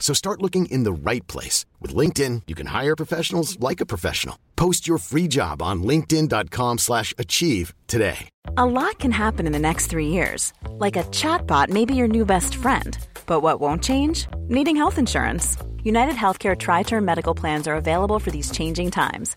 So start looking in the right place. With LinkedIn, you can hire professionals like a professional. Post your free job on linkedin.com slash achieve today. A lot can happen in the next three years. Like a chatbot may be your new best friend. But what won't change? Needing health insurance. United Healthcare Tri Term Medical Plans are available for these changing times.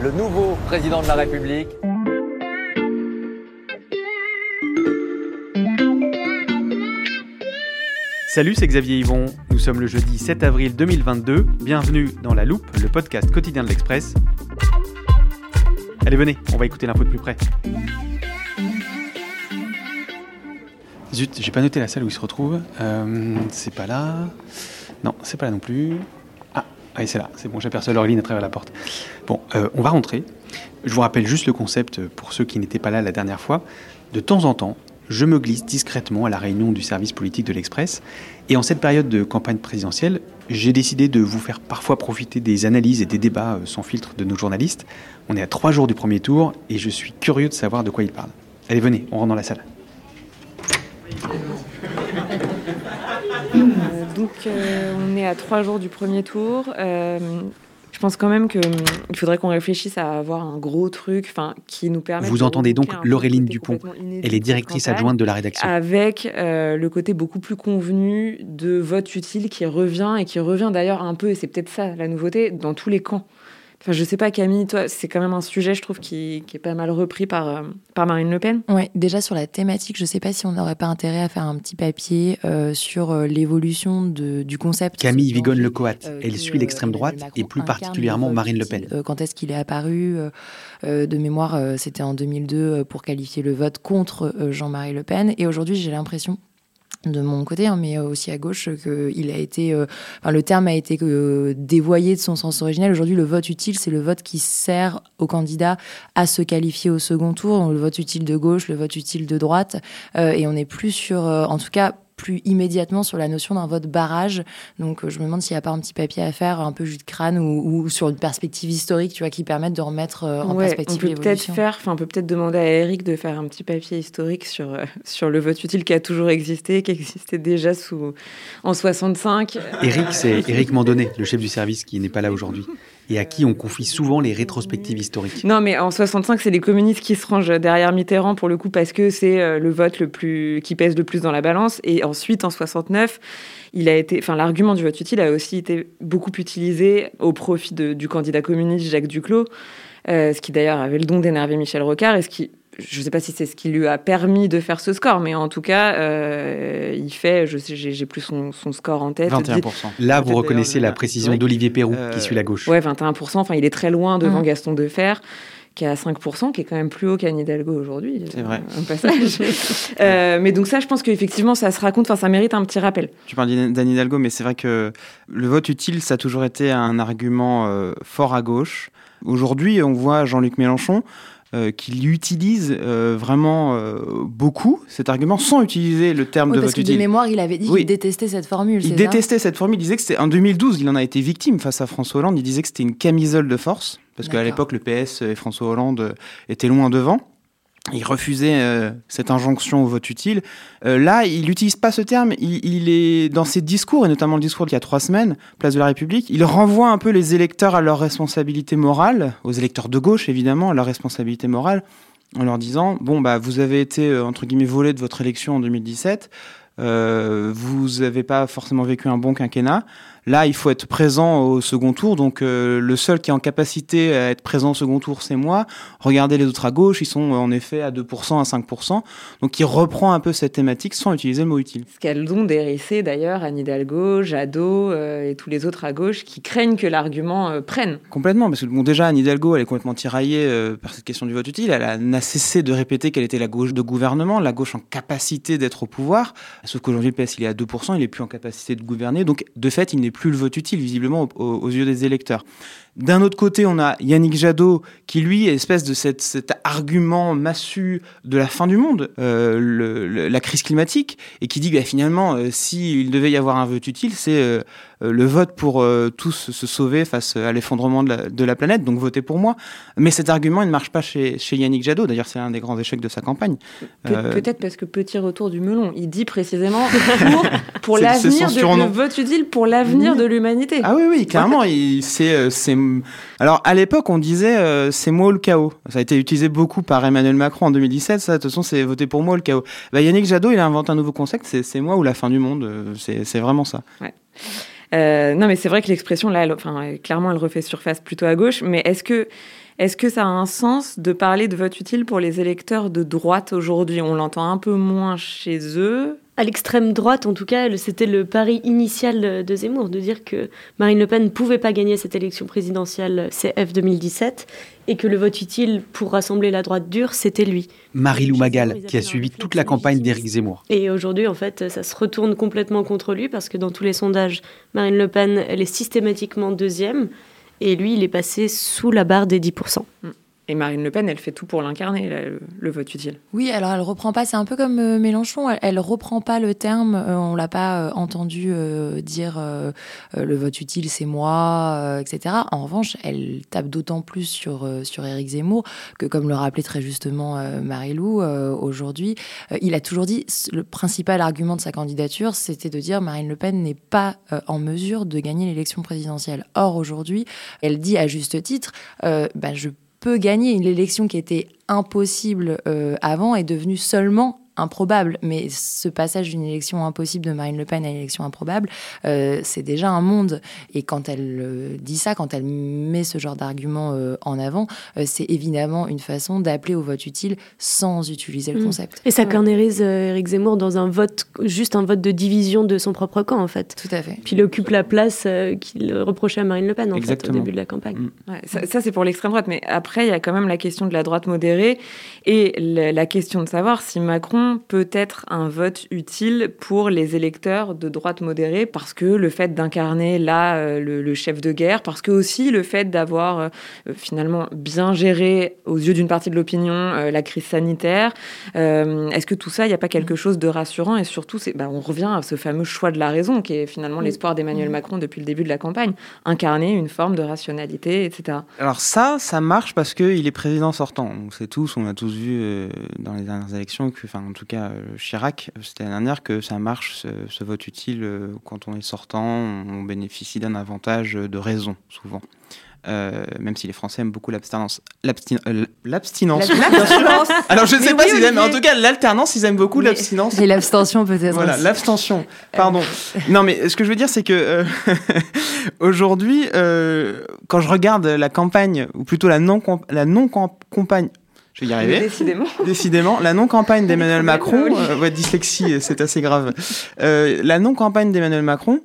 le nouveau président de la République. Salut, c'est Xavier Yvon. Nous sommes le jeudi 7 avril 2022. Bienvenue dans La Loupe, le podcast quotidien de l'Express. Allez, venez, on va écouter l'info de plus près. Zut, j'ai pas noté la salle où il se retrouve. Euh, c'est pas là. Non, c'est pas là non plus. Ah, c'est là. C'est bon, j'aperçois Laureline à travers la porte. Bon, euh, on va rentrer. Je vous rappelle juste le concept pour ceux qui n'étaient pas là la dernière fois. De temps en temps, je me glisse discrètement à la réunion du service politique de l'Express. Et en cette période de campagne présidentielle, j'ai décidé de vous faire parfois profiter des analyses et des débats euh, sans filtre de nos journalistes. On est à trois jours du premier tour et je suis curieux de savoir de quoi ils parlent. Allez, venez, on rentre dans la salle. Donc euh, on est à trois jours du premier tour. Euh, je pense quand même qu'il faudrait qu'on réfléchisse à avoir un gros truc enfin, qui nous permette... Vous de entendez donc Laureline Dupont. Elle est directrice adjointe de la rédaction. Avec euh, le côté beaucoup plus convenu de vote utile qui revient et qui revient d'ailleurs un peu, et c'est peut-être ça la nouveauté, dans tous les camps. Enfin, je sais pas, Camille, toi, c'est quand même un sujet, je trouve, qui, qui est pas mal repris par, euh, par Marine Le Pen. Ouais, déjà sur la thématique, je sais pas si on n'aurait pas intérêt à faire un petit papier euh, sur euh, l'évolution de- du concept. Camille Lecoat, euh, elle suit l'extrême droite et plus particulièrement Marine Le. Pen. Euh, quand est-ce qu'il est apparu De mémoire, euh, c'était en 2002 euh, pour qualifier le vote contre euh, Jean-Marie Le Pen. Et aujourd'hui, j'ai l'impression de mon côté, hein, mais euh, aussi à gauche, qu'il a été, euh, enfin, le terme a été euh, dévoyé de son sens originel. Aujourd'hui, le vote utile, c'est le vote qui sert au candidat à se qualifier au second tour. Donc, le vote utile de gauche, le vote utile de droite, et on n'est plus sur, en tout cas, plus immédiatement sur la notion d'un vote barrage. Donc, euh, je me demande s'il n'y a pas un petit papier à faire, un peu jus de crâne, ou, ou sur une perspective historique, tu vois, qui permette de remettre euh, en Ouais, on perspective peut peut-être l'évolution. faire, enfin, on peut peut-être demander à Eric de faire un petit papier historique sur, euh, sur le vote utile qui a toujours existé, qui existait déjà sous, en 65. Eric, c'est Eric Mandonnet, le chef du service qui n'est pas là aujourd'hui et à qui on confie souvent les rétrospectives historiques. Non, mais en 65, c'est les communistes qui se rangent derrière Mitterrand pour le coup parce que c'est euh, le vote le plus qui pèse le plus dans la balance. Et ensuite, en 69, il a été, l'argument du vote utile a aussi été beaucoup utilisé au profit du candidat communiste Jacques Duclos, euh, ce qui d'ailleurs avait le don d'énerver Michel Rocard et ce qui je ne sais pas si c'est ce qui lui a permis de faire ce score, mais en tout cas, euh, il fait, je sais, j'ai plus son, son score en tête. 21%. Là, vous reconnaissez la précision d'Olivier Perrou Euh, qui suit la gauche. Ouais, 21%. Enfin, il est très loin devant Mm. Gaston Defer, qui est à 5%, qui est quand même plus haut qu'Anne Hidalgo aujourd'hui. C'est vrai. Un passage. Euh, mais donc ça, je pense qu'effectivement, ça se raconte. Enfin, ça mérite un petit rappel. Tu parles d'Anne d'Anne Hidalgo, mais c'est vrai que le vote utile, ça a toujours été un argument euh, fort à gauche. Aujourd'hui, on voit Jean-Luc Mélenchon euh, qui l'utilise euh, vraiment euh, beaucoup, cet argument, sans utiliser le terme Oui, de parce vote que de mémoire, il avait dit Oui. qu'il détestait cette formule. Il détestait cette formule, il disait que c'était en 2012, il en a été victime face à François Hollande, il disait que c'était une camisole de force, parce qu'à l'époque, le PS et François Hollande euh, étaient loin devant. Il refusait euh, cette injonction au vote utile. Euh, là, il n'utilise pas ce terme. Il, est dans ses discours, et notamment le discours d'il y a trois semaines, Place de la République, il renvoie un peu les électeurs à leur responsabilité morale, aux électeurs de gauche évidemment, à leur responsabilité morale, en leur disant bon bah vous avez été euh, entre guillemets volé de votre élection en 2017. Euh, vous n'avez pas forcément vécu un bon quinquennat. Là, il faut être présent au second tour. Donc, euh, le seul qui est en capacité à être présent au second tour, c'est moi. Regardez les autres à gauche, ils sont en effet à 2%, à 5%. Donc, il reprend un peu cette thématique sans utiliser le mot utile. Ce qu'elles ont dérissé d'ailleurs Anne Hidalgo, Jadot euh, et tous les autres à gauche qui craignent que l'argument euh, prenne. Complètement, parce que bon, déjà, Anne Hidalgo, elle est complètement tiraillée par cette question du vote utile. Elle n'a cessé de répéter qu'elle était la gauche de gouvernement, la gauche en capacité d'être au pouvoir. Sauf qu'aujourd'hui, le PS, il est à 2%, il n'est plus en capacité de gouverner. Donc, de fait, il n'est plus le vote utile, visiblement, aux, yeux des électeurs. D'un autre côté, on a Yannick Jadot qui, lui, est espèce de cette, cet argument massu de la fin du monde, euh, le, le, la crise climatique, et qui dit que bah, finalement, euh, s'il devait y avoir un vote utile, c'est euh, le vote pour tous se sauver face à l'effondrement de, de la, planète, donc votez pour moi. Mais cet argument, il ne marche pas chez, chez Yannick Jadot. D'ailleurs, c'est un des grands échecs de sa campagne. Pe Peut-être parce que petit retour du melon, il dit précisément pour, pour l'avenir de le vote utile pour l'avenir de l'humanité. Ah oui, oui, clairement. c'est alors, à l'époque, on disait euh, c'est moi le chaos. Ça a été utilisé beaucoup par Emmanuel Macron en 2017. Ça, de toute façon, c'est voter pour moi le chaos. Bah, Yannick Jadot, il a inventé un nouveau concept c'est moi ou la fin du monde. Euh, c'est vraiment ça. Euh, non, mais c'est vrai que l'expression, là, enfin, clairement, elle refait surface plutôt à gauche. Mais est-ce que, est-ce que ça a un sens de parler de vote utile pour les électeurs de droite aujourd'hui? On l'entend un peu moins chez eux à l'extrême droite, en tout cas, c'était le pari initial de Zemmour, de dire que Marine Le Pen ne pouvait pas gagner cette élection présidentielle CF 2017 et que le vote utile pour rassembler la droite dure, c'était lui. Marie-Lou Magal, qui a suivi toute la campagne d'Éric Zemmour. Et aujourd'hui, en fait, ça se retourne complètement contre lui parce que dans tous les sondages, Marine Le Pen, elle est systématiquement deuxième et lui, il est passé sous la barre des 10%. Mm. Et Marine Le Pen, elle fait tout pour l'incarner, le, vote utile. Oui, alors elle reprend pas, c'est un peu comme euh, Mélenchon, elle, reprend pas le terme, euh, on l'a pas euh, entendu euh, dire le vote utile c'est moi, etc. En revanche, elle tape d'autant plus sur, sur Éric Zemmour que, comme le rappelait très justement Marie-Lou aujourd'hui, il a toujours dit le principal argument de sa candidature, c'était de dire Marine Le Pen n'est pas en mesure de gagner l'élection présidentielle. Or, aujourd'hui, elle dit à juste titre, bah, je gagner. Une élection qui était impossible euh, avant est devenue seulement improbable. Mais ce passage d'une élection impossible de Marine Le Pen à une élection improbable, euh, c'est déjà un monde. Et quand elle euh, dit ça, quand elle met ce genre d'argument euh, en avant, euh, c'est évidemment une façon d'appeler au vote utile sans utiliser le mmh. concept. Et ça ouais. carnérise Éric Zemmour dans un vote, juste un vote de division de son propre camp, en fait. Tout à fait. Puis il occupe la place qu'il reprochait à Marine Le Pen, en Exactement. fait, au début de la campagne. Mmh. Ouais, ça, ça c'est pour l'extrême droite. Mais après, il y a quand même la question de la droite modérée et la, la question de savoir si Macron peut être un vote utile pour les électeurs de droite modérée parce que le fait d'incarner là euh, le, le, chef de guerre, parce que aussi le fait d'avoir euh, finalement bien géré aux yeux d'une partie de l'opinion euh, la crise sanitaire, euh, est-ce que tout ça, il n'y a pas quelque chose de rassurant et surtout, bah, on revient à ce fameux choix de la raison qui est finalement l'espoir d'Emmanuel Macron depuis le début de la campagne, incarner une forme de rationalité, etc. Alors ça, ça marche parce qu'il est président sortant. On sait tous, on a tous vu euh, dans les dernières élections que, enfin en tout cas Chirac, c'était l'année dernière, que ça marche, ce, ce, vote utile, euh, quand on est sortant, on bénéficie d'un avantage de raison, souvent. Euh, même si les Français aiment beaucoup l'abstinence. euh, L'abstinence. Alors je ne sais pas s'ils aiment, en tout cas l'alternance, ils aiment beaucoup l'abstinence. Et l'abstention peut-être. Voilà, l'abstention. Pardon. non mais ce que je veux dire, c'est que euh, aujourd'hui, euh, quand je regarde la campagne, ou plutôt la non la non campagne je vais y arriver. Décidément. Décidément. La non-campagne d'Emmanuel Macron, euh, ouais, dyslexie, c'est assez grave. Euh, la non-campagne d'Emmanuel Macron,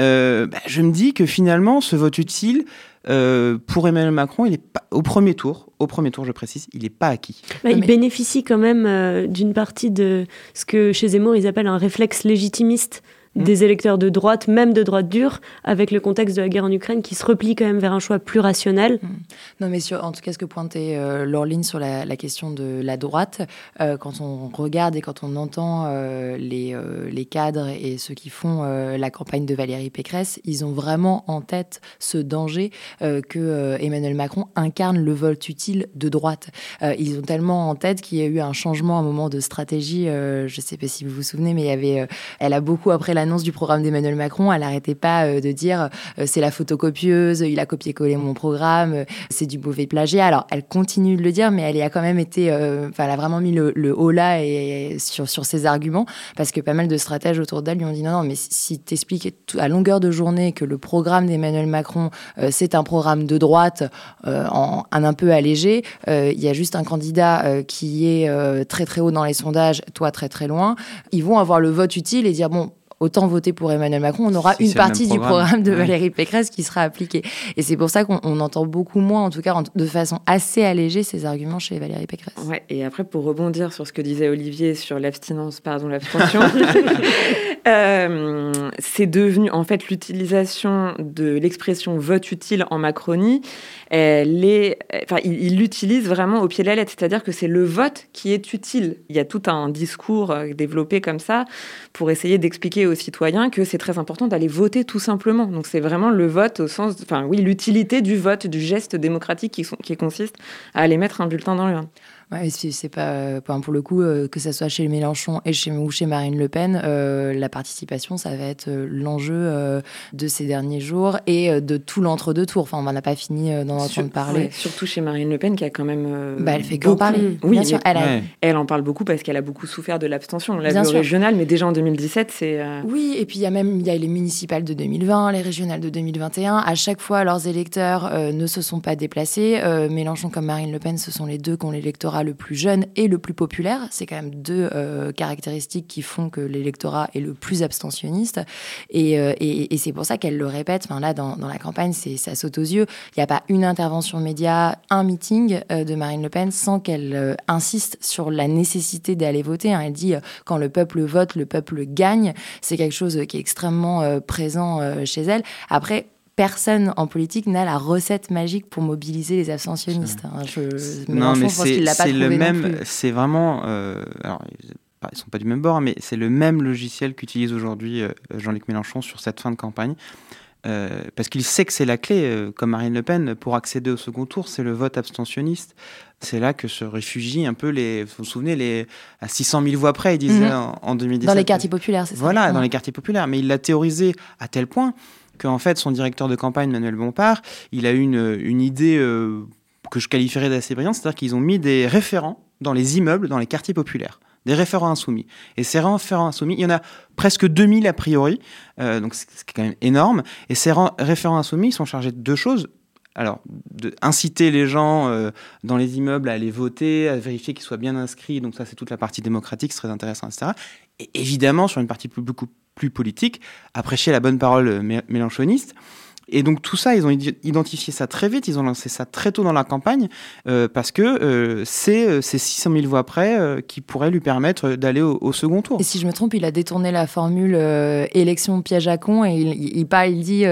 euh, bah, je me dis que finalement, ce vote utile, euh, pour Emmanuel Macron, il est pas, au premier tour, au premier tour, je précise, il n'est pas acquis. Bah, il Mais... bénéficie quand même euh, d'une partie de ce que chez Zemmour ils appellent un réflexe légitimiste des électeurs de droite, même de droite dure, avec le contexte de la guerre en Ukraine, qui se replie quand même vers un choix plus rationnel. Mmh. Non, mais sur, en tout cas, ce que pointait euh, Laureline sur la, la, question de la droite, euh, quand on regarde et quand on entend euh, les, les, cadres et ceux qui font la campagne de Valérie Pécresse, ils ont vraiment en tête ce danger que Emmanuel Macron incarne le vote utile de droite. ils ont tellement en tête qu'il y a eu un changement, un moment de stratégie, je ne sais pas si vous vous souvenez, mais il y avait, elle a beaucoup après la l'annonce du programme d'Emmanuel Macron, elle n'arrêtait pas de dire c'est la photocopieuse, il a copié-collé mon programme, c'est du mauvais plagiat. Alors, elle continue de le dire, mais elle a quand même été, enfin, elle a vraiment mis le, haut là et, sur, sur ses arguments, parce que pas mal de stratèges autour d'elle lui ont dit non, non, mais si tu expliques à longueur de journée que le programme d'Emmanuel Macron, c'est un programme de droite en, un, un peu allégé, il y a juste un candidat qui est très très haut dans les sondages, toi très très loin, ils vont avoir le vote utile et dire bon, autant voter pour Emmanuel Macron, on aura une partie du programme de Valérie Pécresse qui sera appliquée. Et c'est pour ça qu'on entend beaucoup moins, en tout cas de façon assez allégée, ces arguments chez Valérie Pécresse. Ouais, et après, pour rebondir sur ce que disait Olivier sur l'abstinence, pardon, l'abstention, euh, c'est devenu, en fait, l'utilisation de l'expression vote utile en Macronie, est, enfin, il l'utilise vraiment au pied de la lettre, c'est-à-dire que c'est le vote qui est utile. Il y a tout un discours euh, développé comme ça pour essayer d'expliquer aux citoyens que c'est très important d'aller voter tout simplement. Donc c'est vraiment le vote au sens, enfin oui, l'utilité du vote, du geste démocratique qui, qui consiste à aller mettre un bulletin dans l'urne. Ouais, c'est pas euh, pour le coup euh, que ça soit chez Mélenchon et chez ou chez Marine Le Pen, euh, la participation ça va être l'enjeu de ces derniers jours et de tout l'entre-deux tours. Enfin, on n'en a pas fini d'en entendre parler. surtout chez Marine Le Pen qui a quand même. bah, elle fait qu'en parler. Oui, bien sûr. Elle, elle, en parle beaucoup parce qu'elle a beaucoup souffert de l'abstention. On l'a vu au régional, mais déjà en 2017, c'est. Oui, et puis il y a même il y a les municipales de 2020, les régionales de 2021. À chaque fois, leurs électeurs ne se sont pas déplacés. Mélenchon comme Marine Le Pen, ce sont les deux qui ont l'électorat le plus jeune et le plus populaire. C'est quand même deux euh, caractéristiques qui font que l'électorat est le plus abstentionniste. Et, euh, c'est pour ça qu'elle le répète. Là, dans, dans la campagne, ça saute aux yeux. Il n'y a pas une intervention média, un meeting euh, de Marine Le Pen sans qu'elle insiste sur la nécessité d'aller voter. Hein. Elle dit quand le peuple vote, le peuple gagne. C'est quelque chose qui est extrêmement présent chez elle. Après, personne en politique n'a la recette magique pour mobiliser les abstentionnistes. Hein. non, mais c'est le même. C'est vraiment. Euh, alors, ils sont pas du même bord, mais c'est le même logiciel qu'utilise aujourd'hui euh, Jean-Luc Mélenchon sur cette fin de campagne. Euh, parce qu'il sait que c'est la clé, comme Marine Le Pen, pour accéder au second tour, c'est le vote abstentionniste. C'est là que se réfugient un peu les. Vous vous souvenez, les, à 600 000 voix près, il disait mhm. en, 2017. Dans les quartiers populaires, c'est ça Voilà, dans les quartiers populaires. Mais il l'a théorisé à tel point qu'en fait, son directeur de campagne, Manuel Bompard, il a eu une, idée euh, que je qualifierais d'assez brillante, c'est-à-dire qu'ils ont mis des référents dans les immeubles, dans les quartiers populaires des référents insoumis. Et ces référents insoumis, il y en a presque 2000 a priori, euh, donc c'est quand même énorme. Et ces référents insoumis sont chargés de deux choses. Alors, de inciter les gens euh, dans les immeubles à aller voter, à vérifier qu'ils soient bien inscrits, donc ça c'est toute la partie démocratique, c'est très intéressant, etc. Et évidemment, sur une partie beaucoup plus politique, à prêcher la bonne parole mélanchoniste. Et donc tout ça, ils ont identifié ça très vite, ils ont lancé ça très tôt dans la campagne, euh, parce que euh, c'est euh, ces 600 000 voix près qui pourraient lui permettre d'aller au, second tour. Et si je me trompe, il a détourné la formule élection piège à con, et il, il, il dit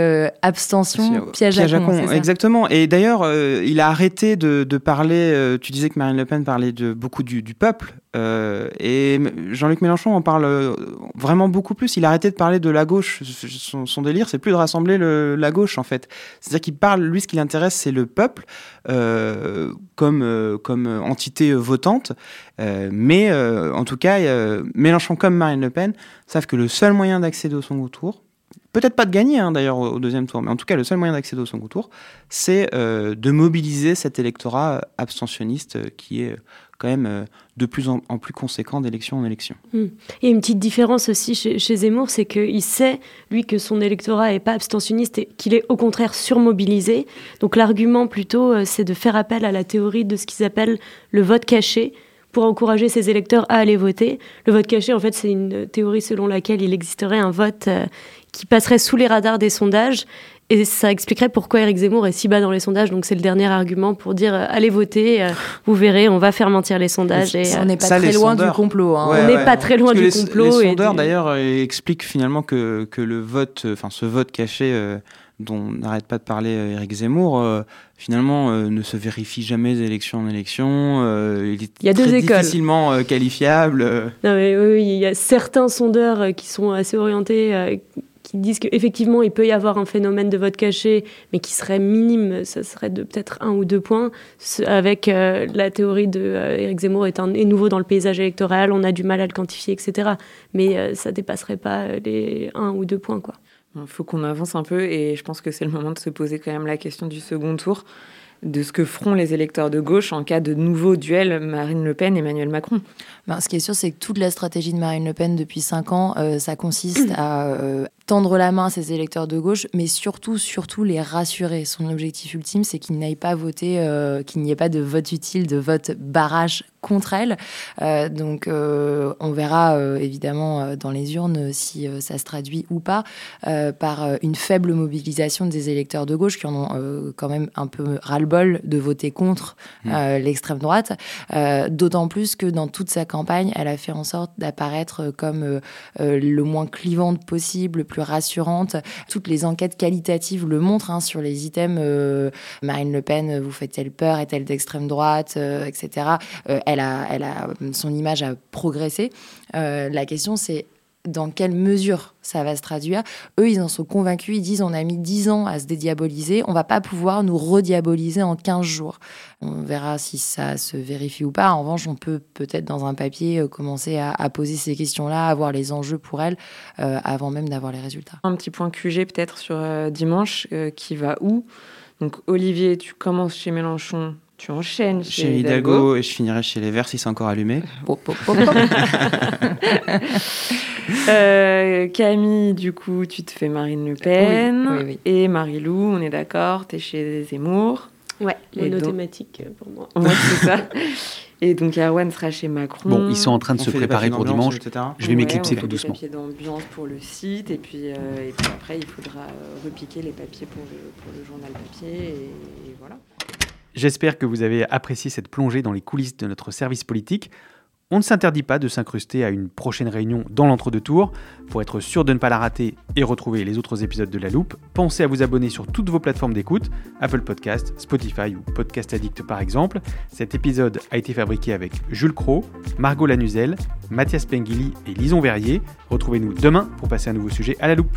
abstention piège, à, con. exactement. Et d'ailleurs, il a arrêté de, parler, tu disais que Marine Le Pen parlait de, beaucoup du, du peuple, et Jean-Luc Mélenchon en parle vraiment beaucoup plus. Il a arrêté de parler de la gauche. Son, délire, c'est plus de rassembler le, la gauche en fait. C'est-à-dire qu'il parle, lui, ce qui l'intéresse, c'est le peuple euh, comme, euh, comme entité votante. Euh, mais en tout cas, Mélenchon comme Marine Le Pen savent que le seul moyen d'accéder au second tour, peut-être pas de gagner hein, d'ailleurs au, deuxième tour, mais en tout cas le seul moyen d'accéder au second tour, c'est de mobiliser cet électorat abstentionniste qui est quand même euh, de plus en, plus conséquent d'élection en élection. Y a une petite différence aussi chez, Zemmour, c'est qu'il sait, lui, que son électorat n'est pas abstentionniste et qu'il est au contraire surmobilisé. Donc l'argument plutôt, euh, c'est de faire appel à la théorie de ce qu'ils appellent le vote caché pour encourager ses électeurs à aller voter. Le vote caché, en fait, c'est une théorie selon laquelle il existerait un vote euh, qui passerait sous les radars des sondages et ça expliquerait pourquoi Eric Zemmour est si bas dans les sondages. Donc c'est le dernier argument pour dire euh, allez voter, euh, vous verrez, on va faire mentir les sondages. Et, on n'est pas, très loin du complot. Hein. on n'est pas très loin du complot. Les sondeurs d'ailleurs euh, expliquent finalement que, que le vote, enfin ce vote caché dont n'arrête pas de parler Eric Zemmour, finalement ne se vérifie jamais d'élection en élection. il est il y a très deux écoles. difficilement qualifiable. Non, mais, oui, il y a certains sondeurs qui sont assez orientés qui disent qu'effectivement, il peut y avoir un phénomène de vote caché, mais qui serait minime, ça serait de peut-être un ou deux points, avec euh, la théorie de euh, Zemmour est, un, est, nouveau dans le paysage électoral, on a du mal à le quantifier, etc. Mais euh, ça dépasserait pas les un ou deux points, quoi. Il faut qu'on avance un peu et je pense que c'est le moment de se poser quand même la question du second tour de ce que feront les électeurs de gauche en cas de nouveau duel Marine Le Pen-Emmanuel Macron. Ben, ce qui est sûr, c'est que toute la stratégie de Marine Le Pen depuis cinq ans, euh, ça consiste à euh, tendre la main à ses électeurs de gauche, mais surtout, surtout les rassurer. Son objectif ultime, c'est qu'ils n'aillent pas voter, euh, qu'il n'y ait pas de vote utile, de vote barrage contre elle. Euh, donc, euh, on verra évidemment dans les urnes si ça se traduit ou pas par une faible mobilisation des électeurs de gauche qui en ont quand même un peu ras-le-bol de voter contre mmh. l'extrême droite. D'autant plus que dans toute sa campagne, elle a fait en sorte d'apparaître comme le moins clivante possible, plus rassurante. Toutes les enquêtes qualitatives le montrent hein, sur les items. Euh, Marine Le Pen, vous fait-elle peur Est-elle d'extrême droite euh, Etc. Euh, elle, a, elle a, son image a progressé. la question, c'est dans quelle mesure ça va se traduire. Eux, ils en sont convaincus. Ils disent on a mis 10 ans à se dédiaboliser. On va pas pouvoir nous rediaboliser en 15 jours. On verra si ça se vérifie ou pas. En revanche, on peut peut-être dans un papier euh, commencer à, poser ces questions-là, à voir les enjeux pour elles euh, avant même d'avoir les résultats. Un petit point QG peut-être sur euh, dimanche qui va où? Donc Olivier, tu commences chez Mélenchon, tu enchaînes chez, Hidalgo. et je finirai chez les Verts si c'est encore allumé. Euh, Camille, du coup, tu te fais Marine Le Pen. Et Marie-Lou, on est d'accord, tu es chez Zemmour. Ouais, monothématique donc... pour moi. Ouais, c'est ça. Et donc Erwan sera chez Macron. Bon, ils sont en train de se préparer pour dimanche. Je vais m'éclipser tout doucement. papiers d'ambiance pour le site et puis, euh, et puis après il faudra repiquer les papiers pour le, pour le journal papier et voilà. J'espère que vous avez apprécié cette plongée dans les coulisses de notre service politique. On ne s'interdit pas de s'incruster à une prochaine réunion dans l'entre-deux tours. Pour être sûr de ne pas la rater et retrouver les autres épisodes de La Loupe, pensez à vous abonner sur toutes vos plateformes d'écoute, Apple Podcast, Spotify ou Podcast Addict par exemple. Cet épisode a été fabriqué avec Jules Cro, Margot Lanuzel, Mathias Pengili et Lison Verrier. Retrouvez-nous demain pour passer un nouveau sujet à La Loupe.